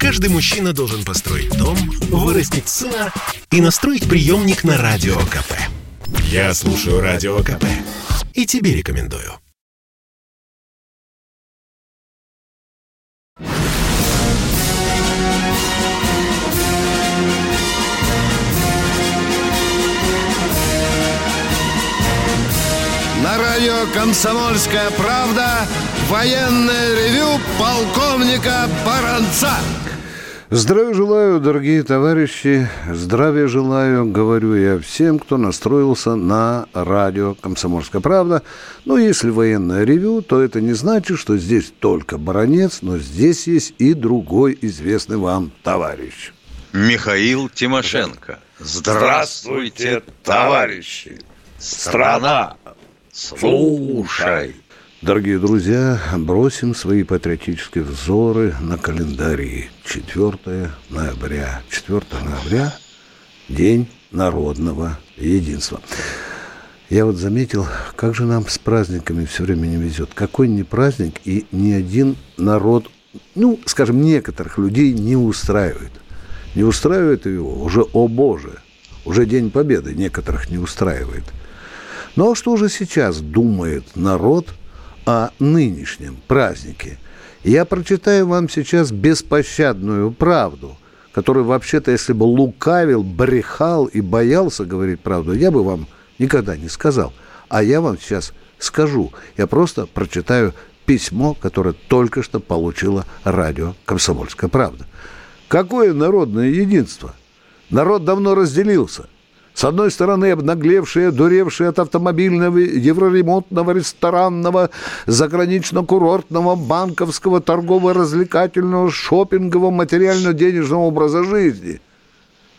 Каждый мужчина должен построить дом, вырастить сына и настроить приемник на Радио КП. Я слушаю Радио КП и тебе рекомендую. На радио «Комсомольская правда» военное ревю полковника Баранца. Здравия желаю, дорогие товарищи, здравия желаю, говорю я всем, кто настроился на радио «Комсомольская правда». Ну, если военное ревю, то это не значит, что здесь только баронец, но здесь есть и другой известный вам товарищ. Михаил Тимошенко. Здравствуйте, товарищи! Страна, слушай! Дорогие друзья, бросим свои патриотические взоры на календари. 4 ноября. 4 ноября – День народного единства. Я вот заметил, как же нам с праздниками все время не везет. Какой не праздник, и ни один народ, ну, скажем, некоторых людей не устраивает. Не устраивает его уже, о боже, уже День Победы некоторых не устраивает. Ну а что же сейчас думает народ – о нынешнем празднике. Я прочитаю вам сейчас беспощадную правду, которую вообще-то, если бы лукавил, брехал и боялся говорить правду, я бы вам никогда не сказал. А я вам сейчас скажу. Я просто прочитаю письмо, которое только что получила радио «Комсомольская правда». Какое народное единство? Народ давно разделился – с одной стороны, обнаглевшие, дуревшие от автомобильного, евроремонтного, ресторанного, загранично-курортного, банковского, торгово-развлекательного, шопингового, материально-денежного образа жизни,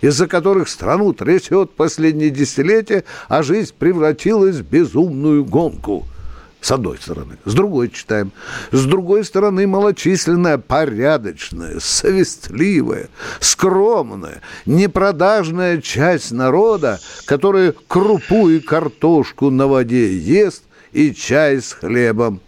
из-за которых страну трясет последние десятилетия, а жизнь превратилась в безумную гонку – с одной стороны. С другой читаем. С другой стороны, малочисленная, порядочная, совестливая, скромная, непродажная часть народа, которая крупу и картошку на воде ест и чай с хлебом.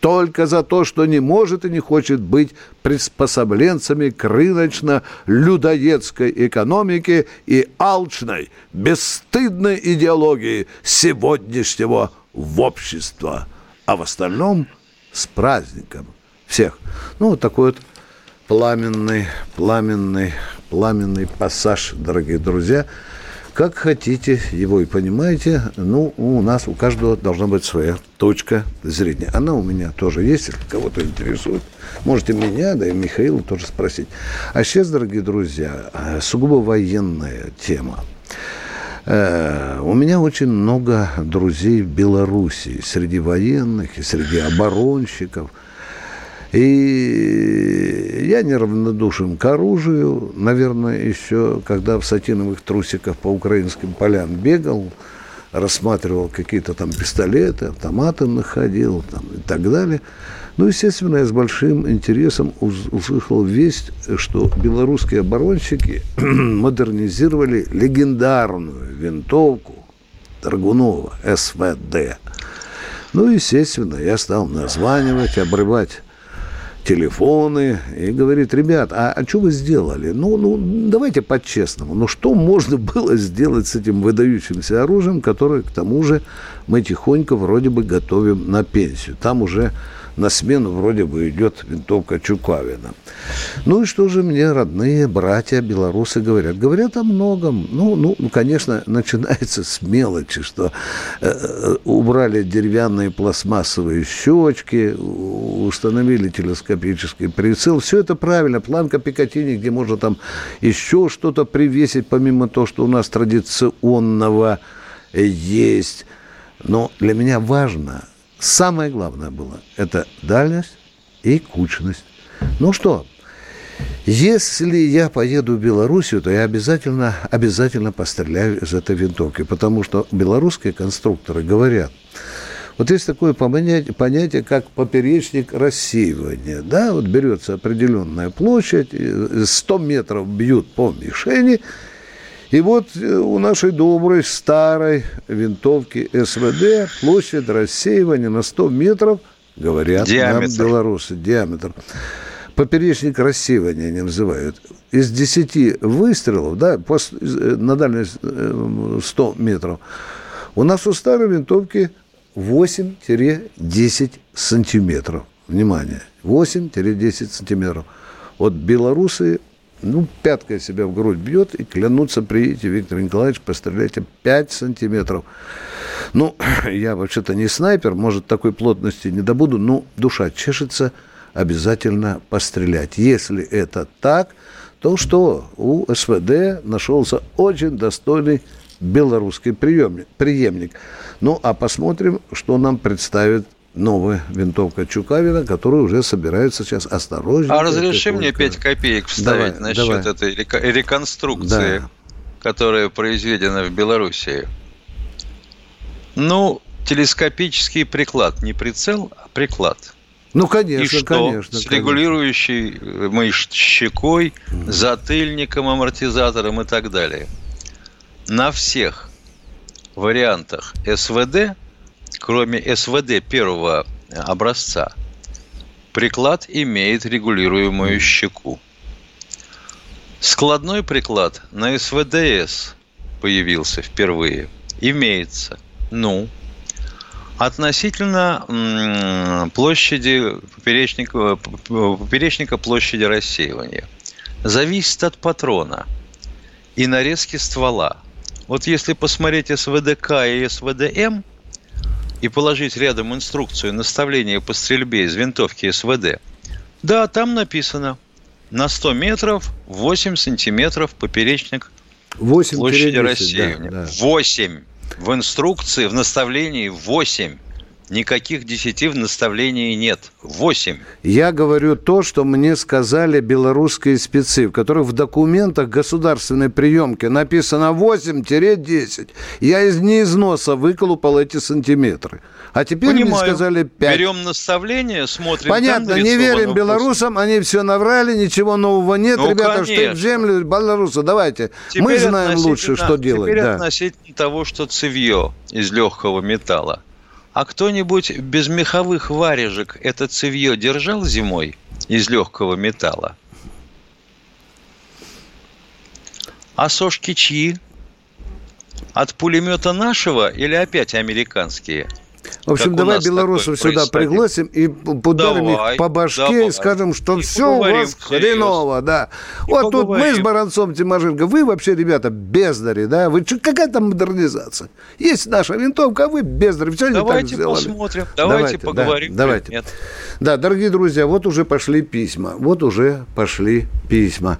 Только за то, что не может и не хочет быть приспособленцами к рыночно-людоедской экономике и алчной, бесстыдной идеологии сегодняшнего в общество, а в остальном с праздником всех. Ну, вот такой вот пламенный, пламенный, пламенный пассаж, дорогие друзья. Как хотите его и понимаете, ну, у нас, у каждого должна быть своя точка зрения. Она у меня тоже есть, если кого-то интересует. Можете меня, да и Михаила тоже спросить. А сейчас, дорогие друзья, э, сугубо военная тема. Э, у меня очень много друзей в Беларуси, среди военных и среди оборонщиков. И я неравнодушен к оружию. Наверное, еще когда в сатиновых трусиках по украинским полям бегал, рассматривал какие-то там пистолеты, автоматы находил там, и так далее – ну, естественно, я с большим интересом услышал весть, что белорусские оборонщики модернизировали легендарную винтовку Драгунова СВД. Ну, естественно, я стал названивать, обрывать телефоны и говорит, ребят, а, а что вы сделали? Ну, ну, давайте по-честному. Ну, что можно было сделать с этим выдающимся оружием, которое, к тому же, мы тихонько вроде бы готовим на пенсию. Там уже на смену вроде бы идет винтовка Чукавина. Ну и что же мне родные братья белорусы говорят? Говорят о многом. Ну, ну, ну конечно, начинается с мелочи, что э, э, убрали деревянные пластмассовые щечки, установили телескопический прицел. Все это правильно. Планка Пикатини, где можно там еще что-то привесить, помимо того, что у нас традиционного есть. Но для меня важно – Самое главное было – это дальность и кучность. Ну что, если я поеду в Белоруссию, то я обязательно, обязательно постреляю из этой винтовки, потому что белорусские конструкторы говорят, вот есть такое понятие, как поперечник рассеивания. Да, вот берется определенная площадь, 100 метров бьют по мишени, и вот э, у нашей доброй старой винтовки СВД площадь рассеивания на 100 метров, говорят диаметр. нам белорусы, диаметр. поперечник рассеивания они называют. Из 10 выстрелов, да, после, на дальность 100 метров, у нас у старой винтовки 8-10 сантиметров. Внимание, 8-10 сантиметров. Вот белорусы, ну, пяткой себя в грудь бьет и клянутся, приедете, Виктор Николаевич, постреляйте 5 сантиметров. Ну, я вообще-то не снайпер, может, такой плотности не добуду, но душа чешется, обязательно пострелять. Если это так, то что у СВД нашелся очень достойный белорусский приемник. Ну, а посмотрим, что нам представит новая винтовка Чукавина, которую уже собираются сейчас осторожно. А разреши мне 5 копеек вставить давай, насчет давай. этой реконструкции, да. которая произведена в Белоруссии. Ну, телескопический приклад, не прицел, а приклад. Ну, конечно, И что? конечно. С регулирующей мы щекой, затыльником, амортизатором и так далее. На всех вариантах СВД кроме СВД первого образца, приклад имеет регулируемую щеку. Складной приклад на СВДС появился впервые. Имеется. Ну, относительно площади поперечника, поперечника площади рассеивания. Зависит от патрона и нарезки ствола. Вот если посмотреть СВДК и СВДМ – и положить рядом инструкцию наставления по стрельбе из винтовки СВД, да, там написано на 100 метров 8 сантиметров поперечник 8 площади рассеивания. Да, да. 8. В инструкции, в наставлении 8. Никаких десяти в наставлении нет. Восемь. Я говорю то, что мне сказали белорусские спецы, в которых в документах государственной приемки написано 8-10. Я из неизноса выколупал эти сантиметры. А теперь Понимаю. мне сказали 5. Берем наставление, смотрим. Понятно, не верим белорусам, они все наврали, ничего нового нет. Ну, Ребята, конечно. что в землю, белорусы, давайте. Теперь Мы знаем лучше, что делать. Теперь да. относительно того, что цевье из легкого металла. А кто-нибудь без меховых варежек это цевье держал зимой из легкого металла? А сошки чьи? От пулемета нашего или опять американские? В общем, как давай белорусов сюда пригласим и ударим давай, их по башке давай. и скажем, что и все у вас хреново, да. И вот поговорим. тут мы с Баранцом Тимошенко, вы вообще, ребята, бездари, да? Вы что, какая там модернизация? Есть наша винтовка, а вы бездари, все давайте не так сделали. посмотрим, давайте, давайте поговорим. Да, давайте. Нет. Да, дорогие друзья, вот уже пошли письма, вот уже пошли письма.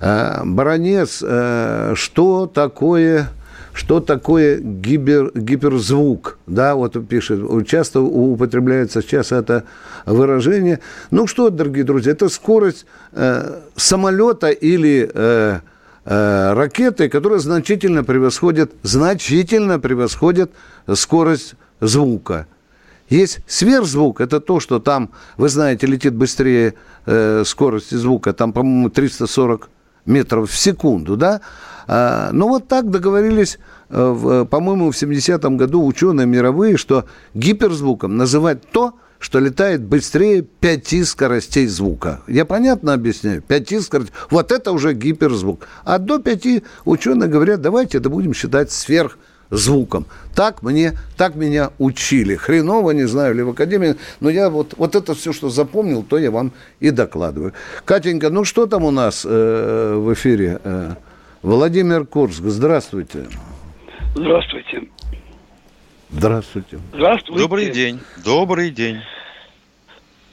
А, Баронец, а, что такое что такое гипер, гиперзвук. Да, вот пишет, часто употребляется сейчас это выражение. Ну что, дорогие друзья, это скорость э, самолета или э, э, ракеты, которая значительно превосходит, значительно превосходит скорость звука. Есть сверхзвук, это то, что там, вы знаете, летит быстрее э, скорости звука, там, по-моему, 340 метров в секунду, да? А, ну, вот так договорились, э, по-моему, в 70-м году ученые мировые, что гиперзвуком называть то, что летает быстрее пяти скоростей звука. Я понятно объясняю? Пяти скоростей. Вот это уже гиперзвук. А до пяти ученые говорят, давайте это будем считать сверх звуком. Так мне, так меня учили. Хреново, не знаю, ли в академии, но я вот, вот это все, что запомнил, то я вам и докладываю. Катенька, ну что там у нас э, в эфире? Э, Владимир Курск, здравствуйте. Здравствуйте. Здравствуйте. Здравствуйте. Добрый день. Добрый день.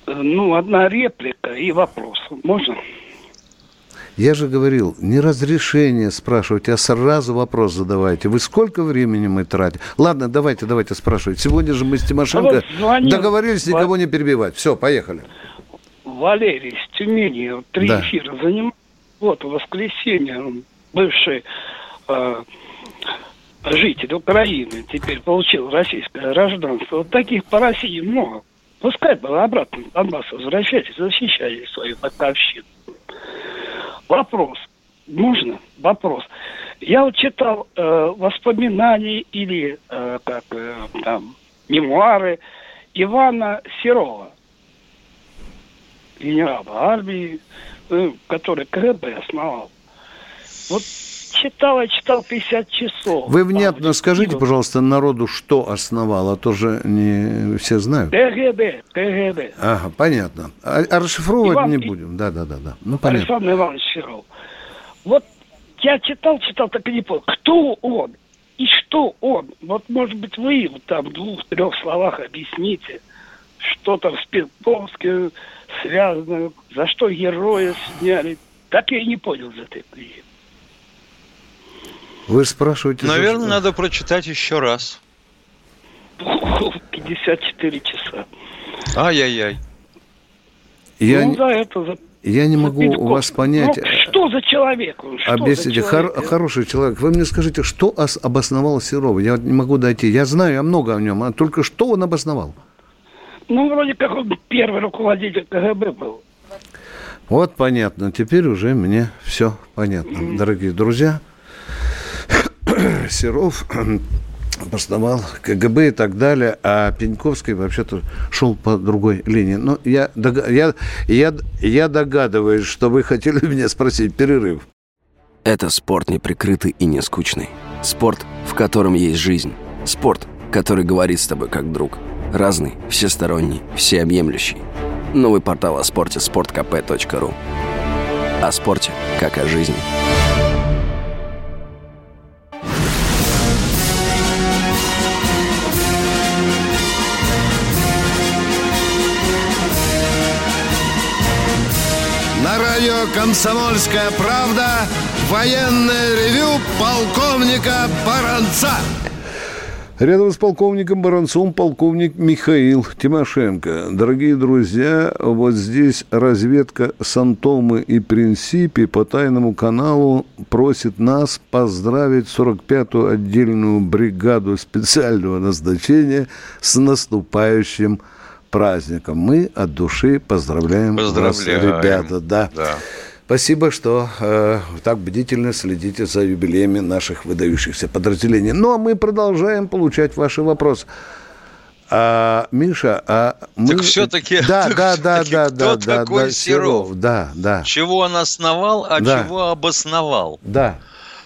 Ну, одна реплика и вопрос. Можно? Я же говорил, не разрешение спрашивать, а сразу вопрос задавайте. Вы сколько времени мы тратим? Ладно, давайте, давайте спрашивать. Сегодня же мы с Тимошенко а вот договорились никого не перебивать. Все, поехали. Валерий с Тюмени три да. эфира занимал. Вот, в воскресенье бывший э, житель Украины теперь получил российское гражданство. Вот таких по России много. Пускай бы обратно Донбасс возвращались, защищали свою батовщину. Вопрос. Можно? Вопрос. Я вот читал э, воспоминания или э, как э, там мемуары Ивана Серова. генерала армии, э, который КГБ основал. Вот читал, я читал 50 часов. Вы внятно скажите, пожалуйста, народу, что основал, а то же не все знают. КГБ, КГБ. Ага, понятно. А, а расшифровывать Иван, не будем. Да, да, да, да. Ну, понятно. Александр Иванович Серов. Вот я читал, читал, так и не понял, кто он и что он. Вот, может быть, вы вот там в двух-трех словах объясните, что там с Петровским связано, за что героя сняли. Так я и не понял за этой книги. Вы спрашиваете... Наверное, за надо прочитать еще раз. 54 часа. Ай-яй-яй. Я... Ну, за это, за я не могу у вас понять... Ну, что за человек? Что Объясните, за человек? Хор- хороший человек. Вы мне скажите, что обосновал Серова? Я не могу дойти. Я знаю, я много о нем, а только что он обосновал? Ну, вроде как он первый руководитель КГБ был. Вот понятно. Теперь уже мне все понятно. Mm-hmm. Дорогие друзья, Серов обосновал КГБ и так далее, а Пеньковский вообще-то шел по другой линии. Но я, я, я, я догадываюсь, что вы хотели меня спросить. Перерыв. Это спорт неприкрытый и не скучный. Спорт, в котором есть жизнь. Спорт, который говорит с тобой как друг. Разный, всесторонний, всеобъемлющий. Новый портал о спорте – sportkp.ru О спорте, как о жизни. Радио «Комсомольская правда» военное ревю полковника Баранца. Рядом с полковником Баранцом полковник Михаил Тимошенко. Дорогие друзья, вот здесь разведка Сантомы и Принципи по тайному каналу просит нас поздравить 45-ю отдельную бригаду специального назначения с наступающим праздником. Мы от души поздравляем, поздравляем. вас, ребята. Да. да. Спасибо, что э, так бдительно следите за юбилеями наших выдающихся подразделений. Ну, а мы продолжаем получать ваши вопросы. А, Миша, а мы... Так все-таки... Да, да, да, да, да, да, такой да? Серов? Да, да. Чего он основал, а да. чего обосновал? Да.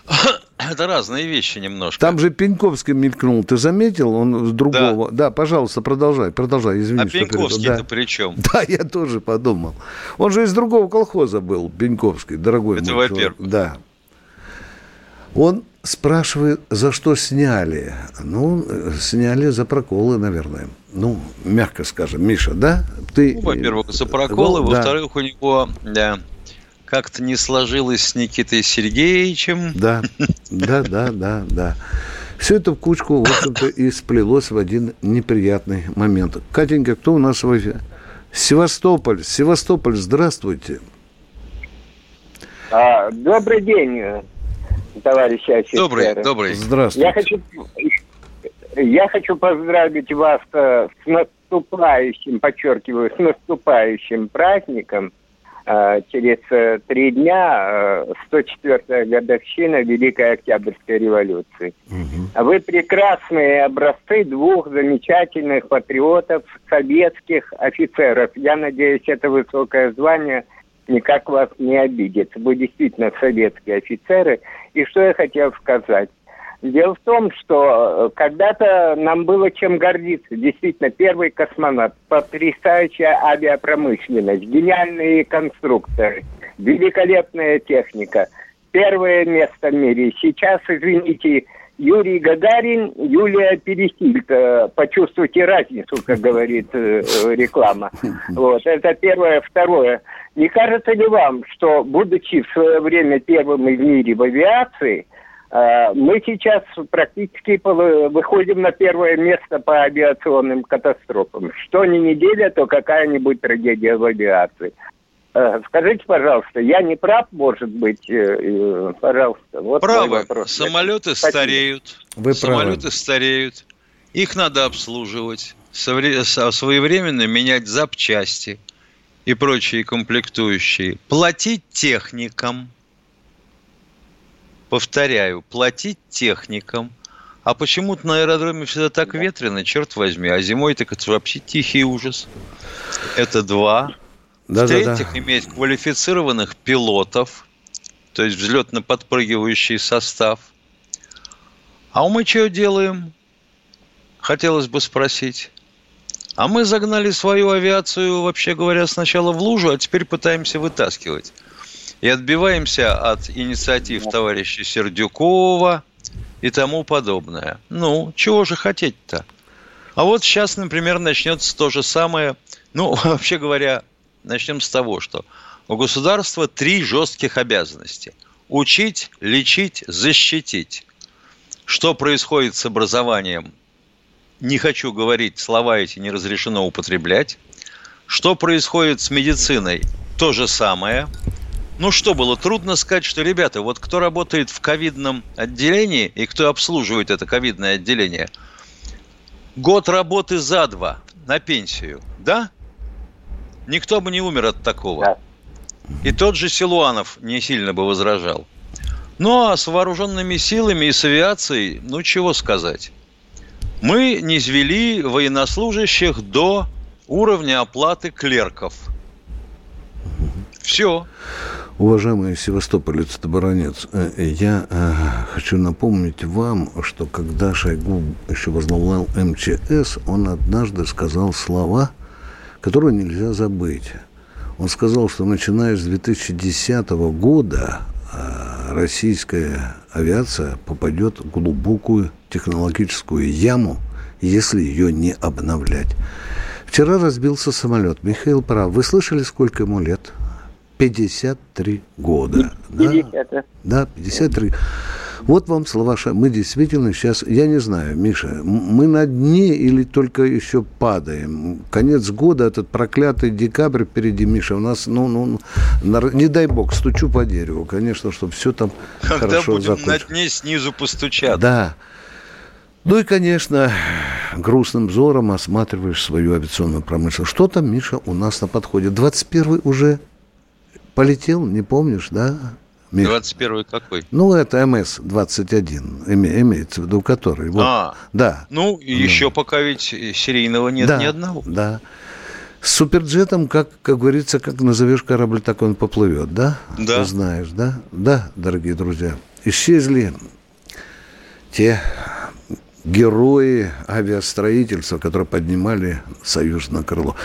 Это разные вещи немножко. Там же Пеньковский мелькнул. Ты заметил? Он с другого. Да, да пожалуйста, продолжай, продолжай. Извини, а Пеньковский-то да. при чем? Да, я тоже подумал. Он же из другого колхоза был, Пеньковский, дорогой Это во-первых. Да. Он спрашивает, за что сняли. Ну, сняли за проколы, наверное. Ну, мягко скажем. Миша, да? Ты... Ну, во-первых, за проколы. Да. Во-вторых, у него... Да, как-то не сложилось с Никитой Сергеевичем. Да, да, да, да, да. Все это в кучку, в общем-то, и сплелось в один неприятный момент. Катенька, кто у нас в эфире? Севастополь. Севастополь, здравствуйте. А, добрый день, товарищи офицеры. Добрый, добрый. Здравствуйте. Я хочу, я хочу поздравить вас э, с наступающим, подчеркиваю, с наступающим праздником – через э, три дня 104-я э, годовщина Великой Октябрьской революции. Угу. Вы прекрасные образцы двух замечательных патриотов, советских офицеров. Я надеюсь, это высокое звание никак вас не обидит. Вы действительно советские офицеры. И что я хотел сказать. Дело в том, что э, когда-то нам было чем гордиться. Действительно, первый космонавт, потрясающая авиапромышленность, гениальные конструкторы, великолепная техника. Первое место в мире. Сейчас, извините, Юрий Гагарин, Юлия Пересильд. Э, почувствуйте разницу, как говорит э, реклама. Вот, это первое. Второе. Не кажется ли вам, что, будучи в свое время первым в мире в авиации, мы сейчас практически выходим на первое место по авиационным катастрофам. Что не неделя, то какая-нибудь трагедия в авиации. А, скажите, пожалуйста, я не прав, может быть, э, э, пожалуйста. Вот Правы. Самолеты Спасибо. стареют. Вы Самолеты правы. стареют. Их надо обслуживать, своевременно менять запчасти и прочие комплектующие. Платить техникам – повторяю, платить техникам. А почему-то на аэродроме всегда так ветрено, черт возьми. А зимой так это вообще тихий ужас. Это два. Да, В-третьих, да, да. иметь квалифицированных пилотов, то есть взлетно-подпрыгивающий состав. А мы что делаем? Хотелось бы спросить. А мы загнали свою авиацию, вообще говоря, сначала в лужу, а теперь пытаемся вытаскивать. И отбиваемся от инициатив товарища Сердюкова и тому подобное. Ну, чего же хотеть-то? А вот сейчас, например, начнется то же самое. Ну, вообще говоря, начнем с того, что у государства три жестких обязанности. Учить, лечить, защитить. Что происходит с образованием? Не хочу говорить, слова эти не разрешено употреблять. Что происходит с медициной? То же самое. Ну что было, трудно сказать, что, ребята, вот кто работает в ковидном отделении и кто обслуживает это ковидное отделение, год работы за два на пенсию, да? Никто бы не умер от такого. Да. И тот же Силуанов не сильно бы возражал. Ну а с вооруженными силами и с авиацией, ну чего сказать. Мы не извели военнослужащих до уровня оплаты клерков. Все. Уважаемый севастополец-таборонец, э, я э, хочу напомнить вам, что когда Шойгу еще возглавлял МЧС, он однажды сказал слова, которые нельзя забыть. Он сказал, что начиная с 2010 года э, российская авиация попадет в глубокую технологическую яму, если ее не обновлять. Вчера разбился самолет. Михаил прав. Вы слышали, сколько ему лет? 53 года. 50. Да, да 53. Вот вам слова. Мы действительно сейчас, я не знаю, Миша, мы на дне или только еще падаем? Конец года, этот проклятый декабрь впереди, Миша, у нас, ну, ну, не дай бог, стучу по дереву, конечно, чтобы все там Когда хорошо будем закончилось. на дне снизу постучат. Да. Ну и, конечно, грустным взором осматриваешь свою авиационную промышленность. Что там, Миша, у нас на подходе? 21-й уже полетел, не помнишь, да? 21 какой? Ну, это МС-21, име, имеется в виду, который. Вот. А, да. Ну, да. еще пока ведь серийного нет да, ни одного. Да. С суперджетом, как, как говорится, как назовешь корабль, так он поплывет, да? Да. Ты знаешь, да? Да, дорогие друзья. Исчезли те герои авиастроительства, которые поднимали союз на крыло.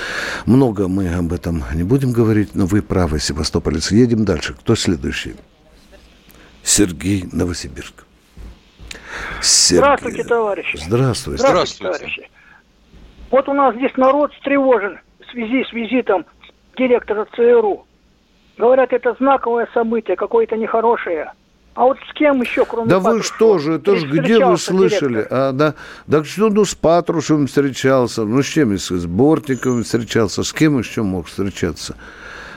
Много мы об этом не будем говорить, но вы правы, севастополец. Едем дальше. Кто следующий? Сергей Новосибирск. Сергей. Здравствуйте, товарищи. Здравствуйте. Здравствуйте, товарищи. Вот у нас здесь народ встревожен в связи с визитом директора ЦРУ. Говорят, это знаковое событие, какое-то нехорошее. А вот с кем еще, кроме Да Патрушева, вы что же, это же где вы слышали? А, да, да что, ну, с Патрушевым встречался, ну, с чем, с Бортниковым встречался, с кем еще мог встречаться?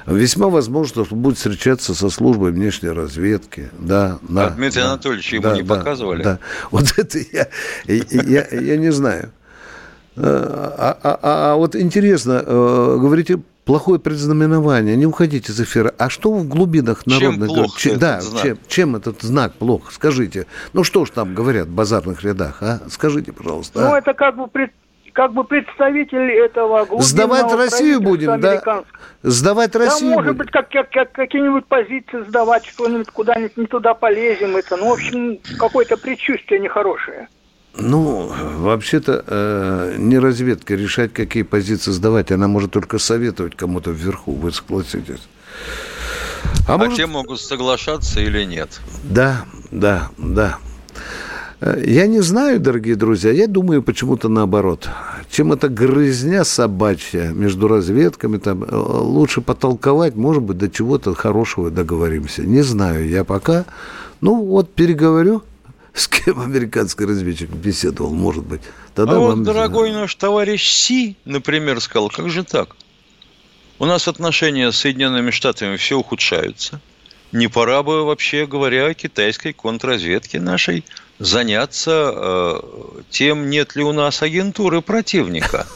Весьма возможно, что будет встречаться со службой внешней разведки. Да, да, а Дмитрий да, Анатольевич ему да, не да, показывали? Да, вот это я, я, я не знаю. А, а, а, а вот интересно, э, говорите, плохое предзнаменование, не уходите из эфира. А что в глубинах народных... Чем плох чем, да, знак? Чем, чем этот знак плох? Скажите. Ну, что ж там говорят в базарных рядах, а? Скажите, пожалуйста. Ну, а? это как бы пред, как бы представитель этого Сдавать Россию будем, да? Сдавать Россию Да, может будем. быть, как, как, как, какие-нибудь позиции сдавать, что-нибудь куда-нибудь не туда полезем. Это, ну, в общем, какое-то предчувствие нехорошее. Ну, вообще-то э, не разведка решать, какие позиции сдавать. Она может только советовать кому-то вверху. Вы согласитесь? А, а может... те могут соглашаться или нет? Да, да, да. Э, я не знаю, дорогие друзья, я думаю почему-то наоборот. Чем это грызня собачья между разведками, там, э, лучше потолковать, может быть, до чего-то хорошего договоримся. Не знаю, я пока, ну вот переговорю, с кем американский разведчик беседовал, может быть. Тогда а вот, дорогой наш товарищ Си, например, сказал, как же так? У нас отношения с Соединенными Штатами все ухудшаются. Не пора бы, вообще говоря, китайской контрразведке нашей заняться э, тем, нет ли у нас агентуры противника.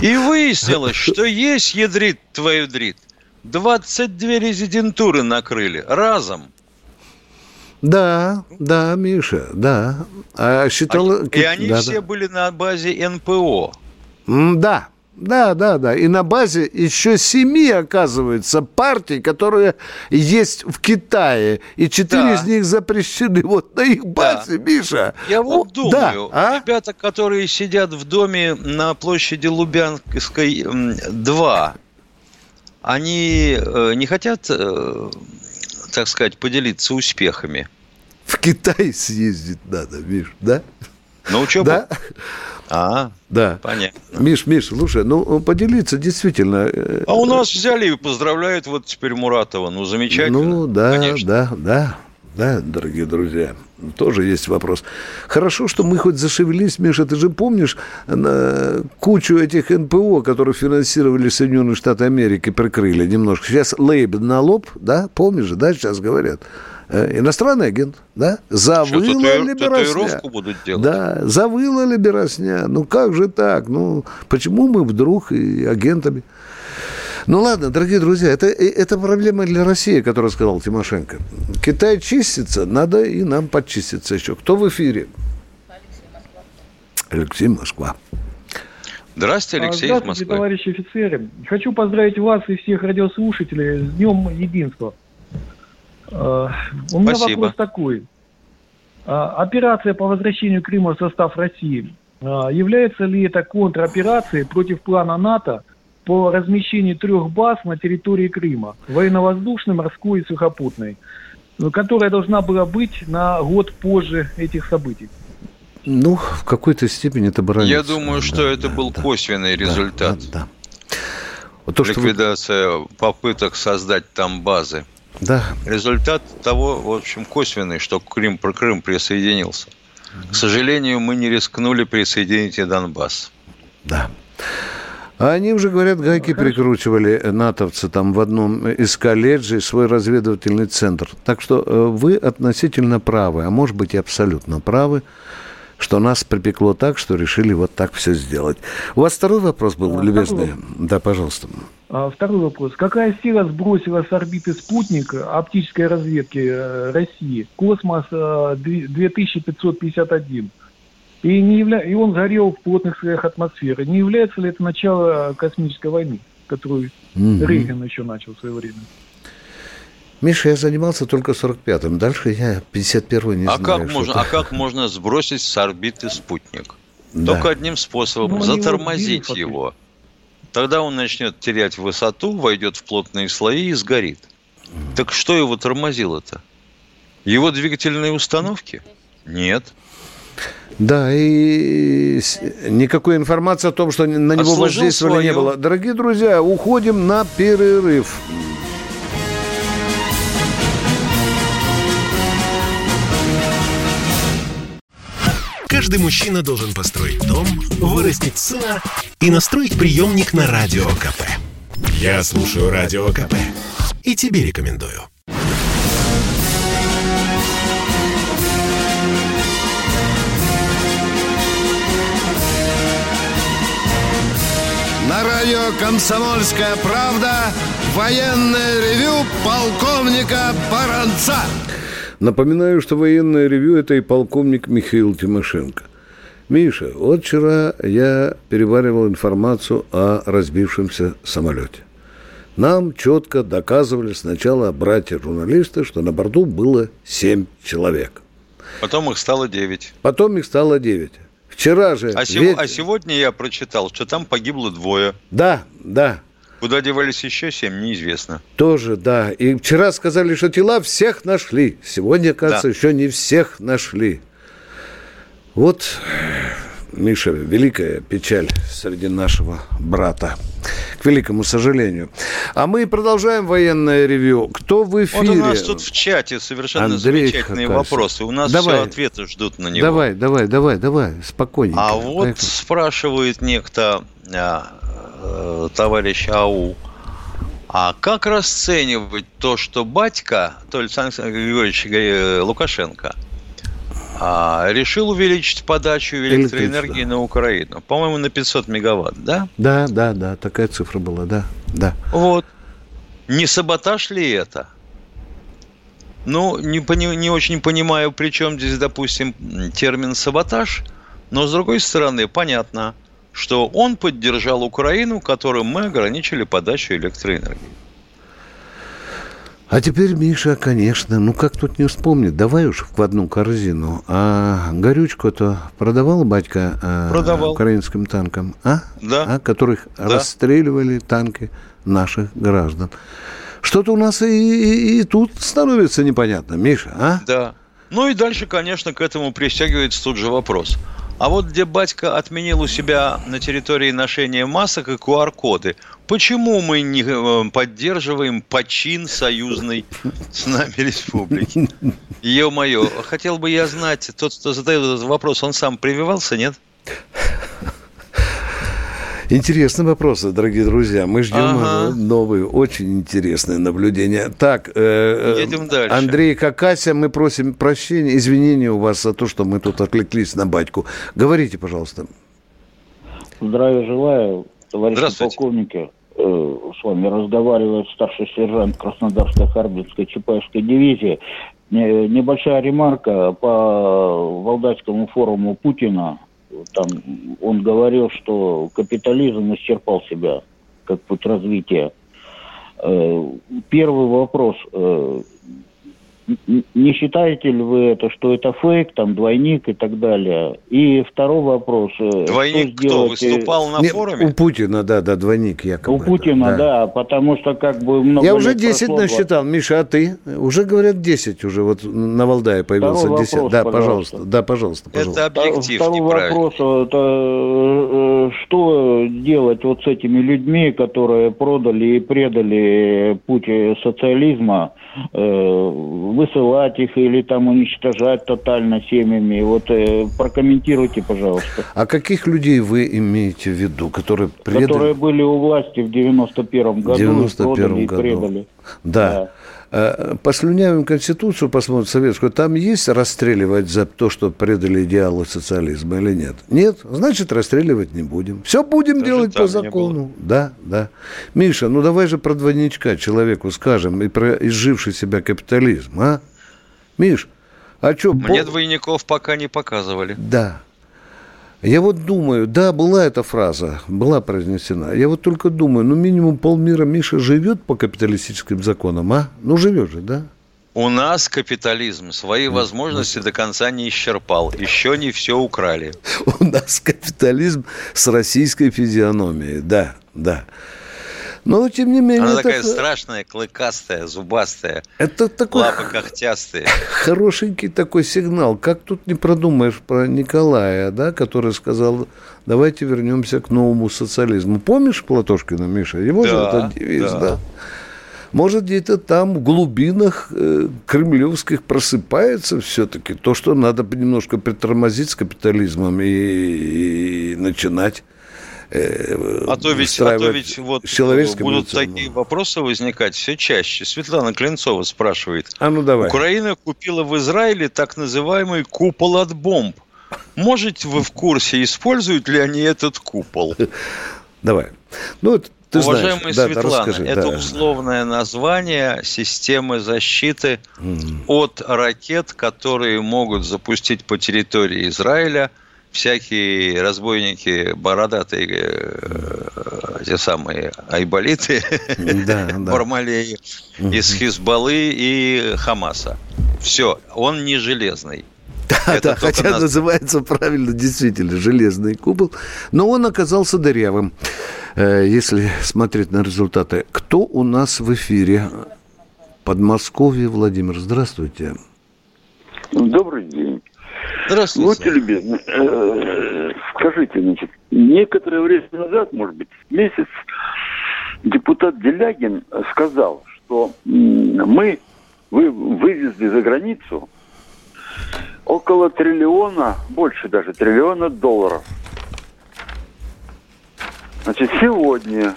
И выяснилось, что есть ядрит твою дрит. 22 резидентуры накрыли разом. Да, да, Миша, да. А считал... А, и они да, все да. были на базе НПО. Да, Да, да, да. И на базе еще семи, оказывается, партий, которые есть в Китае. И четыре Да. из них запрещены. Вот на их базе, Миша. Я вот О, думаю, да, а? ребята, которые сидят в доме на площади Лубянской м, 2, они э, не хотят, э, так сказать, поделиться успехами В Китай съездить надо, Миш, да? на учебу? Да? А, Да. понятно. Миш, Миш, слушай, ну поделиться действительно. э, А у нас взяли и поздравляют вот теперь Muратова. Ну, замечательно. Ну, да, конечно. да, да, да, дорогие друзья. Тоже есть вопрос. Хорошо, что мы хоть зашевелились, Миша, ты же помнишь на кучу этих НПО, которые финансировали Соединенные Штаты Америки, прикрыли немножко. Сейчас лейб на лоб, да, помнишь же, да, сейчас говорят. Э, Иностранный агент, да, завыла Что, татуир- ли беросня? татуировку будут делать? Да, завыла ли беросня? Ну, как же так? Ну, почему мы вдруг и агентами? Ну ладно, дорогие друзья, это, э, это проблема для России, которую сказал Тимошенко. Китай чистится, надо и нам подчиститься еще. Кто в эфире? Алексей Москва. Здравствуйте, Алексей из Здравствуйте, Москвы. товарищи офицеры. Хочу поздравить вас и всех радиослушателей с Днем Единства. Э, У меня Спасибо. вопрос такой. А, Операция по возвращению Крыма в состав России, а, является ли это контроперацией против плана НАТО по размещению трех баз на территории Крыма, военно-воздушной, морской и сухопутной, которая должна была быть на год позже этих событий? Ну, в какой-то степени это баранец. Я думаю, что это был косвенный результат. Да, да. Вот то, что вы- Ликвидация попыток создать там базы. Да, Результат того, в общем, косвенный, что Крым, про Крым присоединился. К сожалению, мы не рискнули присоединить и Донбасс. Да. А они уже, говорят, гайки прикручивали э, натовцы там в одном из колледжей свой разведывательный центр. Так что э, вы относительно правы, а может быть и абсолютно правы, что нас припекло так, что решили вот так все сделать. У вас второй вопрос был, А, любезный? второй. Да, пожалуйста. А, Второй вопрос. Какая сила сбросила с орбиты спутник оптической разведки э, России «Космос э, две- 2551»? И, не явля... и он горел в плотных слоях атмосферы. Не является ли это начало космической войны, которую Мгм. Рейган еще начал в свое время? Миша, я занимался только 45-м. Дальше я 51-й не а, знаю. как можно, а как можно сбросить с орбиты спутник? Да. Только одним способом Ну, его затормозить фактически. его. Тогда он начнет терять высоту, войдет в плотные слои и сгорит. Так что его тормозило-то? Его двигательные установки? Нет. Да, и никакой информации о том, что на него Отслужил воздействовали, не было. Дорогие друзья, уходим на перерыв. Каждый мужчина должен построить дом, вырастить сына и настроить приемник на Радио КП. Я слушаю Радио КП и тебе рекомендую. Радио «Комсомольская правда» военное ревю полковника Баранца. Напоминаю, что военное ревю – это и полковник Михаил Тимошенко. Миша, вот вчера я переваривал информацию о разбившемся самолете. Нам четко доказывали сначала братья-журналисты, что на борту было семь человек. Потом их стало 9. Потом их стало девять. Вчера же... А, сего- ведь- а сегодня я прочитал, что там погибло двое. Да, да, Куда девались еще семь, неизвестно. тоже, да. И вчера сказали, что тела всех нашли. Сегодня, кажется, Да. еще не всех нашли. Вот, Миша, великая печаль среди нашего брата. К великому сожалению. А мы продолжаем военное ревю. Кто в эфире? Вот у нас тут в чате совершенно Андрей замечательные Хакасов. вопросы. У нас Давай. все ответы ждут на него. Давай, давай, давай, давай, спокойненько. А вот Поехали. спрашивает некто а, э, товарищ АУ, а как расценивать то, что батька, то есть Александр Григорьевич э, Лукашенко, а, решил увеличить подачу электроэнергии на Украину? По-моему, на 500 мегаватт, да? Да, да, да, такая цифра была, да, да. Вот. Не саботаж ли это? Ну, не, пони- не очень понимаю, при чем здесь, допустим, термин саботаж, но с другой стороны, понятно, что он поддержал Украину, которым мы ограничили подачу электроэнергии. А теперь, Миша, конечно, ну как тут не вспомнить, давай уж в одну корзину. А горючку-то продавал батька э, Продавал. украинским танкам, а? Да. А, которых Да. расстреливали танки наших граждан. Что-то у нас и, и- и тут становится непонятно, Миша, а? Да. Ну и дальше, конечно, к этому присягивается тут же вопрос. А вот где батька отменил у себя на территории ношения масок и QR-коды, почему мы не э, поддерживаем почин союзной с нами республики? Ё-моё, хотел бы я знать, тот, кто задает этот вопрос, он сам прививался, нет? Интересный вопрос, дорогие друзья. Мы ждем Ага. э, новые, очень интересные наблюдения. Так, э, э, Едем дальше. Андрей Какася, мы просим прощения, извинения у вас за то, что мы тут отвлеклись на батьку. Говорите, пожалуйста. Здравия желаю, товарищи Здравствуйте. полковники. Э, С вами разговаривает старший сержант Краснодарской Харбинской Чапаевской дивизии. Не- Небольшая ремарка по Валдайскому форуму Путина. Там он говорил, что капитализм исчерпал себя как путь развития. Э, Первый вопрос. Э, Не считаете ли вы это, что это фейк, там двойник и так далее? И второй вопрос. э, Двойник что кто? э, Выступал на Не, форуме? У Путина, да, да, двойник якобы. У Путина, да. потому что как бы много Я уже лет 10 прошло, насчитал. Миша, а ты? Уже говорят 10 уже. Вот на Валдае появился Второй 10. вопрос, да, пожалуйста. пожалуйста. Да, пожалуйста, пожалуйста. Это объектив Второй вопрос, это, э, что делать вот с этими людьми, которые продали и предали путь э, социализма, э, высылать их или там уничтожать тотально семьями? Вот э, прокомментируйте, пожалуйста. А каких людей вы имеете в виду, которые предали? Которые были у власти в 91 году, и 91 продали и году. предали. Да. Э, Послюняем Конституцию, посмотрим советскую. Там есть расстреливать за то, что предали идеалы социализма или нет? Нет? Значит, расстреливать не будем. Все будем Даже делать по закону. Да, да. Миша, ну давай же про двойничка человеку скажем и про изживший себя капитализм, а? Миш, а что? Мне двойников пока не показывали. Да. Я вот думаю, да, была эта фраза, была произнесена. Я вот только думаю, ну минимум полмира Миша живет по капиталистическим законам, а? Ну живет же, да? У нас капитализм свои возможности до конца не исчерпал. Еще не все украли. У нас капитализм с российской физиономией, да, да. Но тем не менее, Она это, такая страшная, клыкастая, зубастая, это такой лапы когтястые. хорошенький такой сигнал. Как тут не продумаешь про Николая, да, который сказал, давайте вернемся к новому социализму. Помнишь Платошкина, Миша? Его же Да, этот девиз, да. да. Может, где-то там в глубинах э, кремлевских просыпается все-таки то, что надо немножко притормозить с капитализмом и, и начинать э, А то ведь, а то ведь вот будут такие вопросы возникать все чаще. Светлана Клинцова спрашивает. А ну давай. Украина купила в Израиле так называемый купол от бомб. Можете вы в курсе, используют ли они этот купол? Давай. Ну, это ты Уважаемая знаешь. Да, да, Светлана, расскажи, это да. условное название системы защиты от ракет, которые могут запустить по территории Израиля всякие разбойники, бородатые, э, те самые айболиты, Да, да. Бармалеи из Хизбаллы и Хамаса. Все, он не железный. Да, Это да, хотя нас- называется правильно действительно железный купол, но он оказался дырявым, э, если смотреть на результаты. Кто у нас в эфире? Подмосковье, Владимир, здравствуйте. Добрый день. Здравствуйте. Будьте любезны, э, скажите, значит, некоторое время назад, может быть, месяц, депутат Делягин сказал, что мы вы, вывезли за границу около триллиона, больше даже триллиона долларов. Значит, сегодня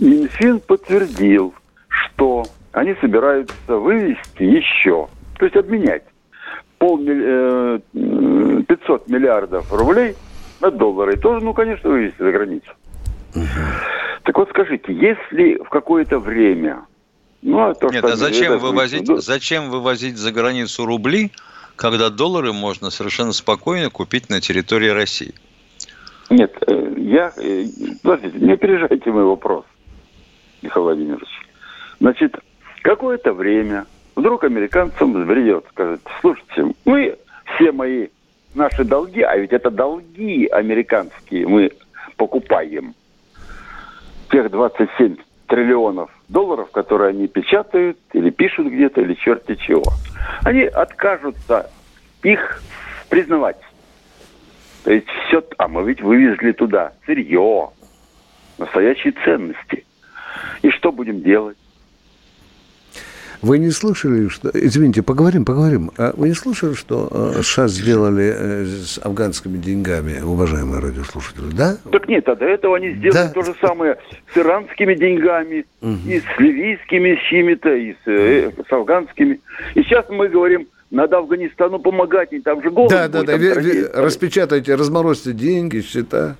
Минфин подтвердил, что они собираются вывести еще, то есть обменять э, м, 500 миллиардов рублей на доллары. И тоже, ну, конечно, вывести за границу. Так вот скажите, если в какое-то время... Ну, а то, Нет, что а зачем это вывозить, ну, зачем вывозить за границу рубли, когда доллары можно совершенно спокойно купить на территории России? Нет, э, я... э, Подождите, не опережайте мой вопрос, Михаил Владимирович. Значит, какое-то время вдруг американцам забредет, скажет, слушайте, мы все мои наши долги, а ведь это долги американские мы покупаем. Тех 27 триллионов долларов, которые они печатают или пишут где-то, или черти чего. Они откажутся их признавать. То есть все... А мы ведь вывезли туда сырье, настоящие ценности. И что будем делать? Вы не слышали, что... Извините, поговорим, поговорим. А Вы не слышали, что э, США сделали э, с афганскими деньгами, уважаемые радиослушатели, да? Так нет, а до этого они сделали Да. то же самое с иранскими деньгами, и с ливийскими с чьими-то, и с, э, с афганскими. И сейчас мы говорим, надо Афганистану помогать, и там же голод Да, да, будет, да. Распечатайте, разморозьте деньги, счета.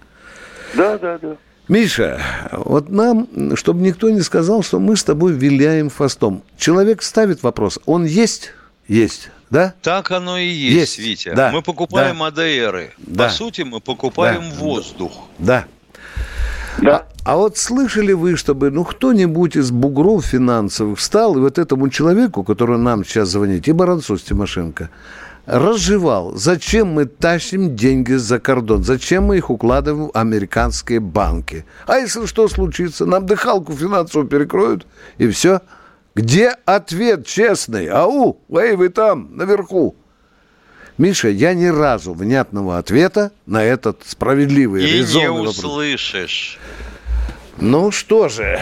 Да, да, да. Миша, вот нам, чтобы никто не сказал, что мы с тобой виляем фастом. Человек ставит вопрос, он есть? Есть, да? Так оно и есть, Есть, Витя. да, мы покупаем да. АДРы. Да. По сути, мы покупаем Да. воздух. Да. Да. А, а вот слышали вы, чтобы ну кто-нибудь из бугров финансовых встал и вот этому человеку, который нам сейчас звонит, и Баранцу с Тимошенко, разжевал, зачем мы тащим деньги за кордон, зачем мы их укладываем в американские банки. А если что случится, нам дыхалку финансовую перекроют, и все. Где ответ честный? Ау, эй, вы там, наверху. Миша, я ни разу внятного ответа на этот справедливый, И не резонный вопрос. Ну что же,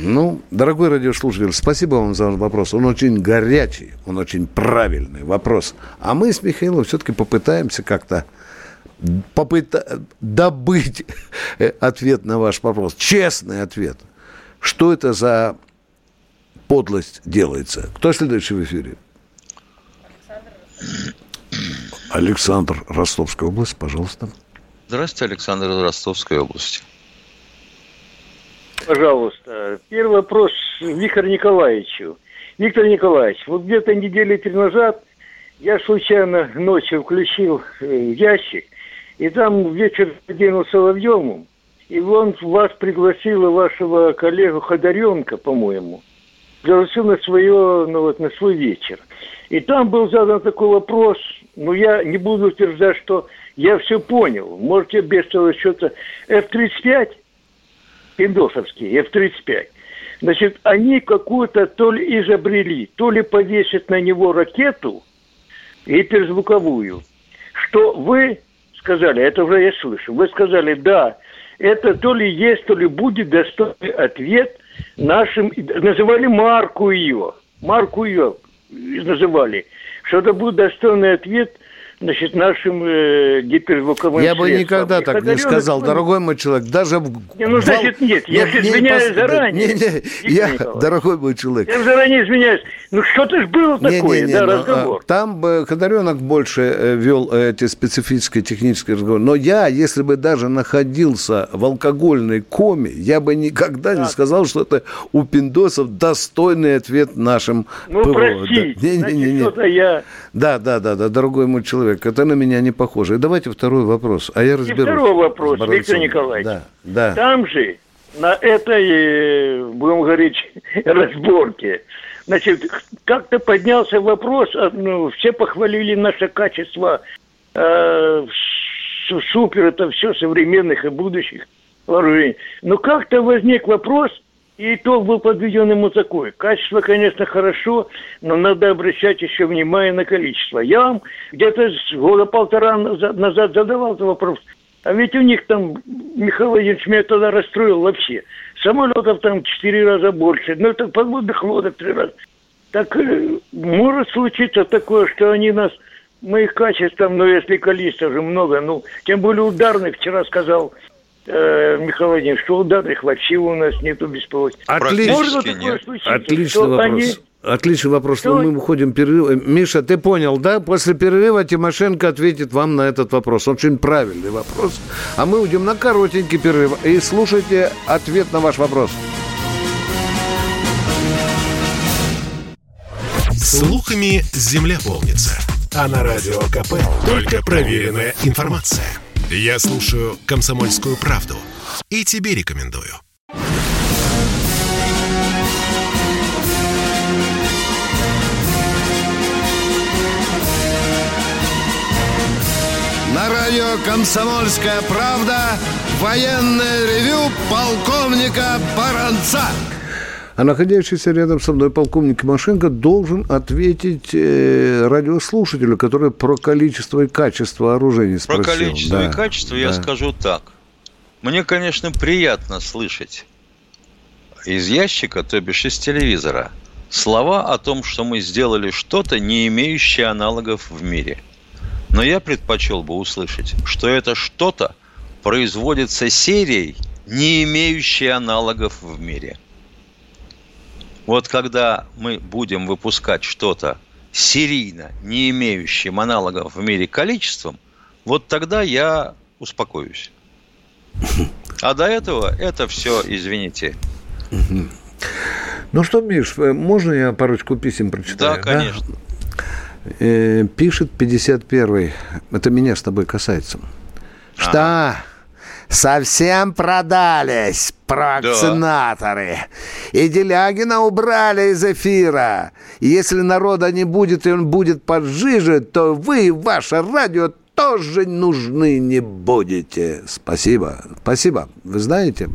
ну, дорогой радиослушатель, спасибо вам за вопрос. Он очень горячий, он очень правильный вопрос. А мы с Михаилом все-таки попытаемся как-то попыта- добыть ответ на ваш вопрос. Честный ответ. Что это за подлость делается? Кто следующий в эфире? Александр, Ростовская область, пожалуйста. Здравствуйте, Александр из Ростовской области. Пожалуйста. Первый вопрос Виктору Николаевичу. Виктор Николаевич, вот где-то недели три назад я случайно ночью включил э, ящик, и там вечер Дину Соловьеву, и он вас пригласил, вашего коллегу Ходоренко, по-моему, пригласил на, свое, ну, вот, на свой вечер. И там был задан такой вопрос, но я не буду утверждать, что я все понял. Можете без того что-то... F-35 пиндосовские, F-35. Значит, они какую-то то ли изобрели, то ли повесят на него ракету гиперзвуковую, что вы сказали, это уже я слышу, вы сказали, да, это то ли есть, то ли будет достойный ответ нашим, называли марку ее, марку ее называли, что это будет достойный ответ значит, нашим э, гиперзвуковым Я бы средствам. никогда И так не сказал, ну, дорогой мой человек, даже. Не, ну, значит, нет, я же извиняюсь заранее, Не, не, я, Николаевич. дорогой мой человек, Я заранее извиняюсь. Ну что-то ж было такое, Не-не-не, да, ну, разговор. а, Там бы Ходоренок больше э, вел э, эти специфические технические разговоры. Но я, если бы даже находился в алкогольной коме, я бы никогда не сказал, что это у пиндосов достойный ответ нашим Ну, ПВО. простите, Да. Не-не-не-не. значит, что-то я... Да, да, да, да, дорогой мой человек, это на меня не похоже. И давайте второй вопрос, а я И разберусь. второй вопрос. Виктор Николаевич. Да, да. Там же, на этой, будем говорить, разборке, значит, как-то поднялся вопрос, а, ну, все похвалили наше качество, э, супер, это все современных и будущих вооружений. Но как-то возник вопрос, и итог был подведен ему такой. Качество, конечно, хорошо, но надо обращать еще внимание на количество. Я вам где-то года полтора назад, задавал этот вопрос. А ведь у них там, Михаил Владимирович меня тогда расстроил вообще. Самолетов там четыре раза больше, ну это подводных лодок три раза. Так э, может случиться такое, что они нас, мы их качеством, но если количество же много, ну, тем более ударных, вчера сказал э, Михаил Владимирович, что ударных вообще у нас нету беспилотников. Отлично. Может такое случиться, Отличный вопрос. они- Отличный вопрос. Что- Но мы выходим в перерыв. Э, Миша, ты понял, да? После перерыва Тимошенко ответит вам на этот вопрос. Очень правильный вопрос. А мы уйдем на коротенький перерыв. И слушайте ответ на ваш вопрос. Слухами земля полнится. А на радио КП только проверенная информация. Я слушаю «Комсомольскую правду» и тебе рекомендую. На радио «Комсомольская правда» военное ревю полковника Баранца. А находящийся рядом со мной полковник Тимошенко должен ответить э, радиослушателю, который про количество и качество оружия спросил. Про количество Да, и качество да. я скажу так. Мне, конечно, приятно слышать из ящика, то бишь из телевизора, слова о том, что мы сделали что-то, не имеющее аналогов в мире. Но я предпочел бы услышать, что это что-то производится серией, не имеющей аналогов в мире. Вот когда мы будем выпускать что-то серийно, не имеющим аналогов в мире количеством, вот тогда я успокоюсь. А до этого это все, извините. Ну что, Миш, э, можно я парочку писем прочитаю? Да, конечно. Э, пишет 51-й. Это меня с тобой касается. Что? Совсем продались провакцинаторы. И Делягина убрали из эфира. И если народа не будет, и он будет поджиже, то вы, ваше радио, тоже нужны не будете. Спасибо. Спасибо. Вы знаете,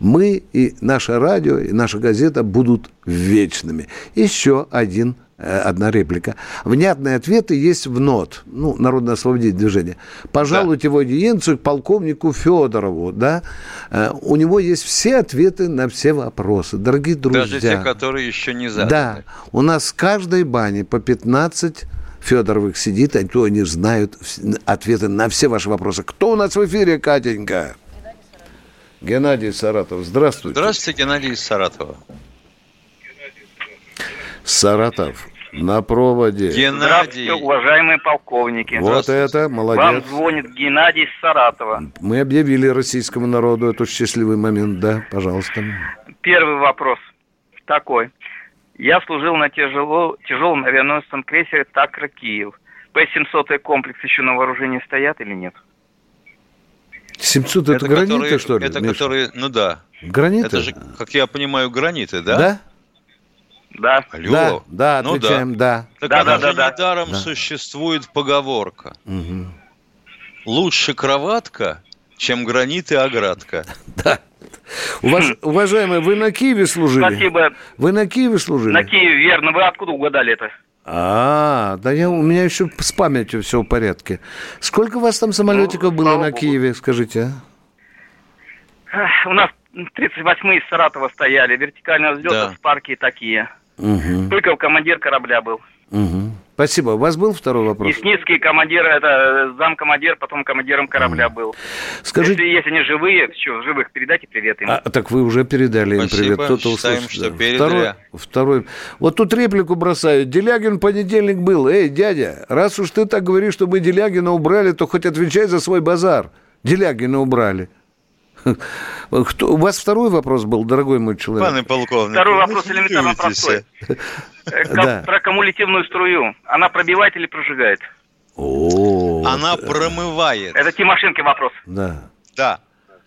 мы и наше радио, и наша газета будут вечными. Еще один одна реплика. Внятные ответы есть в НОТ, ну, Народно-освободительное движение. Пожалуйте в аудиенцию к полковнику Федорову, да. Э, У него есть все ответы на все вопросы. Дорогие друзья. Даже те, которые еще не заданы. Да, у нас в каждой бане по 15 Федоровых сидит, а то они знают ответы на все ваши вопросы. Кто у нас в эфире, Катенька? Геннадий Саратов, здравствуйте. Здравствуйте, Геннадий из Саратова. Саратов, на проводе. Здравствуйте, уважаемые полковники. Вот это, Вам молодец. звонит Геннадий из Саратова. Мы объявили российскому народу этот счастливый момент, да, пожалуйста. Первый вопрос такой. Я служил на тяжело, тяжелом авианосном крейсере «Такра Киев». П-700 комплекс еще на вооружении стоят или нет? 700 это, граниты, которые- что ли? Это Миша? которые, ну да. Граниты? Это же, как я понимаю, граниты, да? Да? Да. Алло. Да, да, Ну отвечаем, да. Так Да, она да, же да, да. недаром Да. существует поговорка. Мгм. Лучше кроватка, чем гранит и оградка. Да. Уваж- Уважаемые, вы на Киеве служили? Спасибо. Вы на Киеве служили? На Киеве, верно. Вы откуда угадали это? А, да я, у меня еще с памятью все в порядке. Сколько у вас там самолетиков Ну, было на богу. Киеве, скажите, а? У нас 38-е из Саратова стояли. Вертикального взлета Да. в парке такие. Угу, Быков командир корабля был. угу. Спасибо. У вас был второй вопрос? Ясницкий командир, это э, замкомандир, потом командиром корабля был. Скажите- Если есть они живые, что, живых, передайте привет им. А, так вы уже передали им Спасибо, привет. Кто-то считаем, услышит, что да. передали. Второй, второй. Вот тут реплику бросают. Делягин в понедельник был. Эй, дядя, раз уж ты так говоришь, что мы Делягина убрали, то хоть отвечай за свой базар. Делягина убрали. Кто, у вас второй вопрос был, дорогой мой человек? Пане полковник, Второй вопрос элементарно простой. Э, Да. Про кумулятивную струю. Она пробивает или прожигает? О, Она промывает. Это Тимошенко вопрос. да. Да.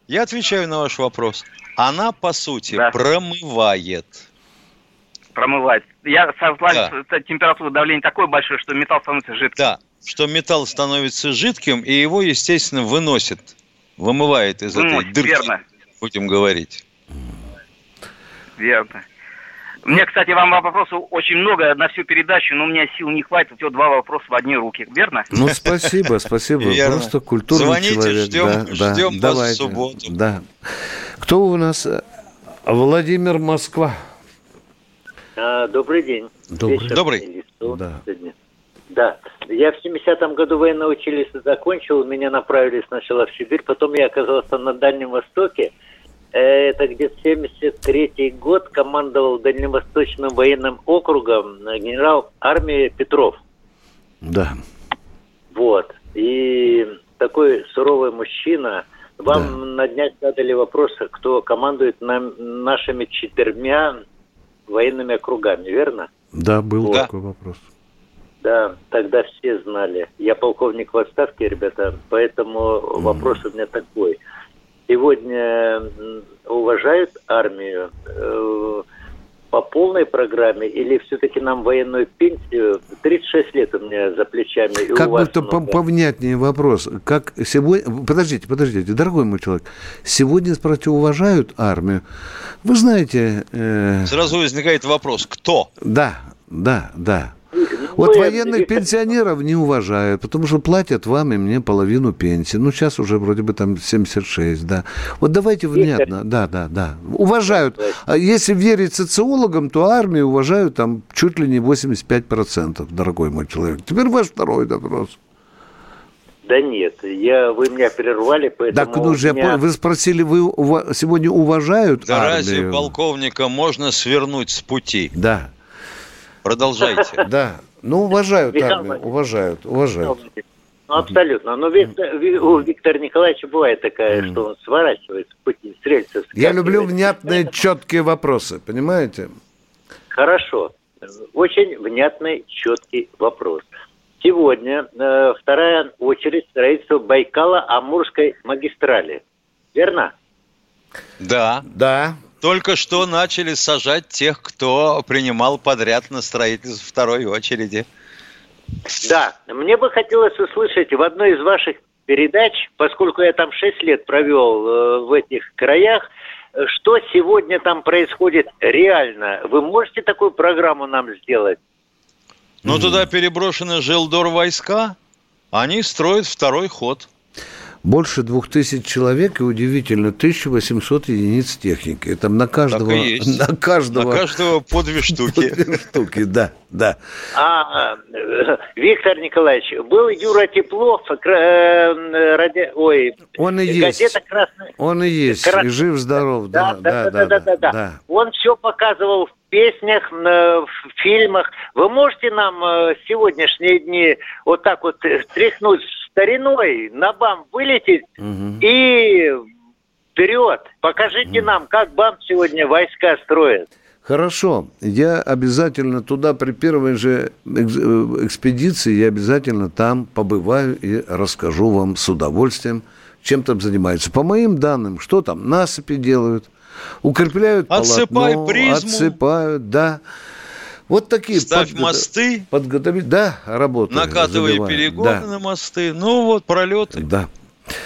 Я отвечаю на ваш вопрос. Она, по сути, Да. промывает. Промывает. Я согласен, Да. температура давления такое большое, что металл становится жидким. Да. Что металл становится жидким, и его, естественно, выносит. Вымывает из этой Выносит, дырки, верно. будем говорить. Верно. Мне, кстати, вам вопросов очень много на всю передачу, но у меня сил не хватит. Вот два вопроса в одни руки. Верно? Ну, спасибо, спасибо. Верно. Просто культурный Звоните, человек. ждем- да, да. ждем вас в Давайте. субботу. Да. Кто у нас? Владимир Москва. А, добрый день. Добрый. Вечер Добрый. Да. сегодня. Да. Я в 70-м году военное училище закончил, меня направили сначала в Сибирь, потом я оказался на Дальнем Востоке. Э, Это где-то 73-й год командовал Дальневосточным военным округом э, генерал армии Петров. Да. Вот. И такой суровый мужчина. Вам на днях задали вопрос, кто командует нам, нашими четырьмя военными округами, верно? Да, был Вот. такой вопрос. Да, тогда все знали. Я полковник в отставке, ребята, поэтому вопрос у меня такой. Сегодня уважают армию э, по полной программе или все-таки нам военную пенсию? 36 лет у меня за плечами. И как будто повнятнее вопрос. Как сегодня... Подождите, подождите, дорогой мой человек. Сегодня спросите, уважают армию? Вы знаете... Э... Сразу возникает вопрос, кто? Да, да, да. Вот ну, военных пенсионеров не уважают, потому что платят вам и мне половину пенсии. Ну, сейчас уже вроде бы там 76, да. Вот давайте внятно, да, да, да. Уважают. А если верить социологам, то армию уважают там чуть ли не 85%, дорогой мой человек. Теперь ваш второй вопрос. Да нет, я, вы меня прервали, поэтому... Так, ну же, меня... вы спросили, вы сегодня уважают Да армию? разве полковника можно свернуть с пути? Да. Продолжайте. Да. Ну, уважают армию, уважают, уважают. Ну, абсолютно. Но Виктор, у Виктора Николаевича бывает такая, mm. что он сворачивает с пути, с рельсов. Я люблю внятные, четкие вопросы, понимаете? Хорошо. Очень внятный, четкий вопрос. Сегодня э, вторая очередь строительства Байкала-Амурской магистрали. Верно? Да. Да. Только что начали сажать тех, кто принимал подряд на строительство второй очереди. Да, мне бы хотелось услышать в одной из ваших передач, поскольку я там 6 лет провел э, в этих краях, что сегодня там происходит реально. Вы можете такую программу нам сделать? Ну, туда переброшены Желдор войска, они строят второй ход больше двух тысяч человек и удивительно 1800 единиц техники. Это на каждого, на каждого, на каждого по две штуки. По две штуки, да, да. А, Виктор Николаевич, был Юра Теплов, э, ради, ой, он и есть. Красная, он и есть, Крас... и жив здоров, да, да, да, да, да, да, да. Он все показывал в песнях, в фильмах. Вы можете нам э, сегодняшние дни вот так вот тряхнуть стариной на БАМ вылететь угу. и вперед. Покажите угу. нам, как БАМ сегодня войска строит. Хорошо, я обязательно туда при первой же э, экспедиции, я обязательно там побываю и расскажу вам с удовольствием, чем там занимаются. По моим данным, что там, насыпи делают, укрепляют Отсыпай полотно, призму. отсыпают, да. Вот такие Ставь подго... мосты. Подготовить, да, работают. Накатывай перегоны да. на мосты. Ну вот, пролеты. Да.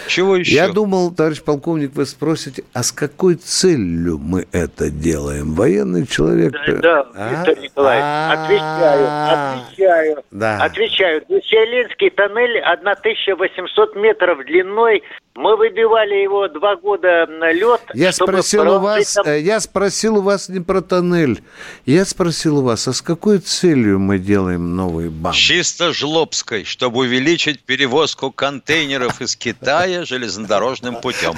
Чего еще? Я думал, товарищ полковник, вы спросите, а с какой целью мы это делаем? Военный человек... Да, да а? Виктор Николаевич, отвечаю, отвечаю. Да. Отвечаю. Челинский тоннель 1800 метров длиной, мы выбивали его два года на лед. Я спросил у вас, там... Э, я спросил у вас не про тоннель. Я спросил у вас, а с какой целью мы делаем новый банк? Чисто жлобской, чтобы увеличить перевозку контейнеров из Китая железнодорожным путем.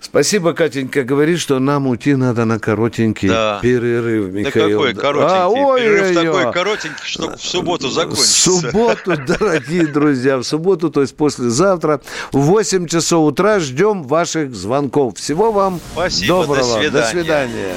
Спасибо, Катенька. Говорит, что нам уйти надо на коротенький да. перерыв, Михаил. Да какой коротенький? А, ой, перерыв ой, такой коротенький, что в субботу закончится. В субботу, дорогие друзья, в субботу, то есть послезавтра, в 8 8 часов утра ждем ваших звонков. Всего вам Спасибо, доброго. До свидания. До свидания.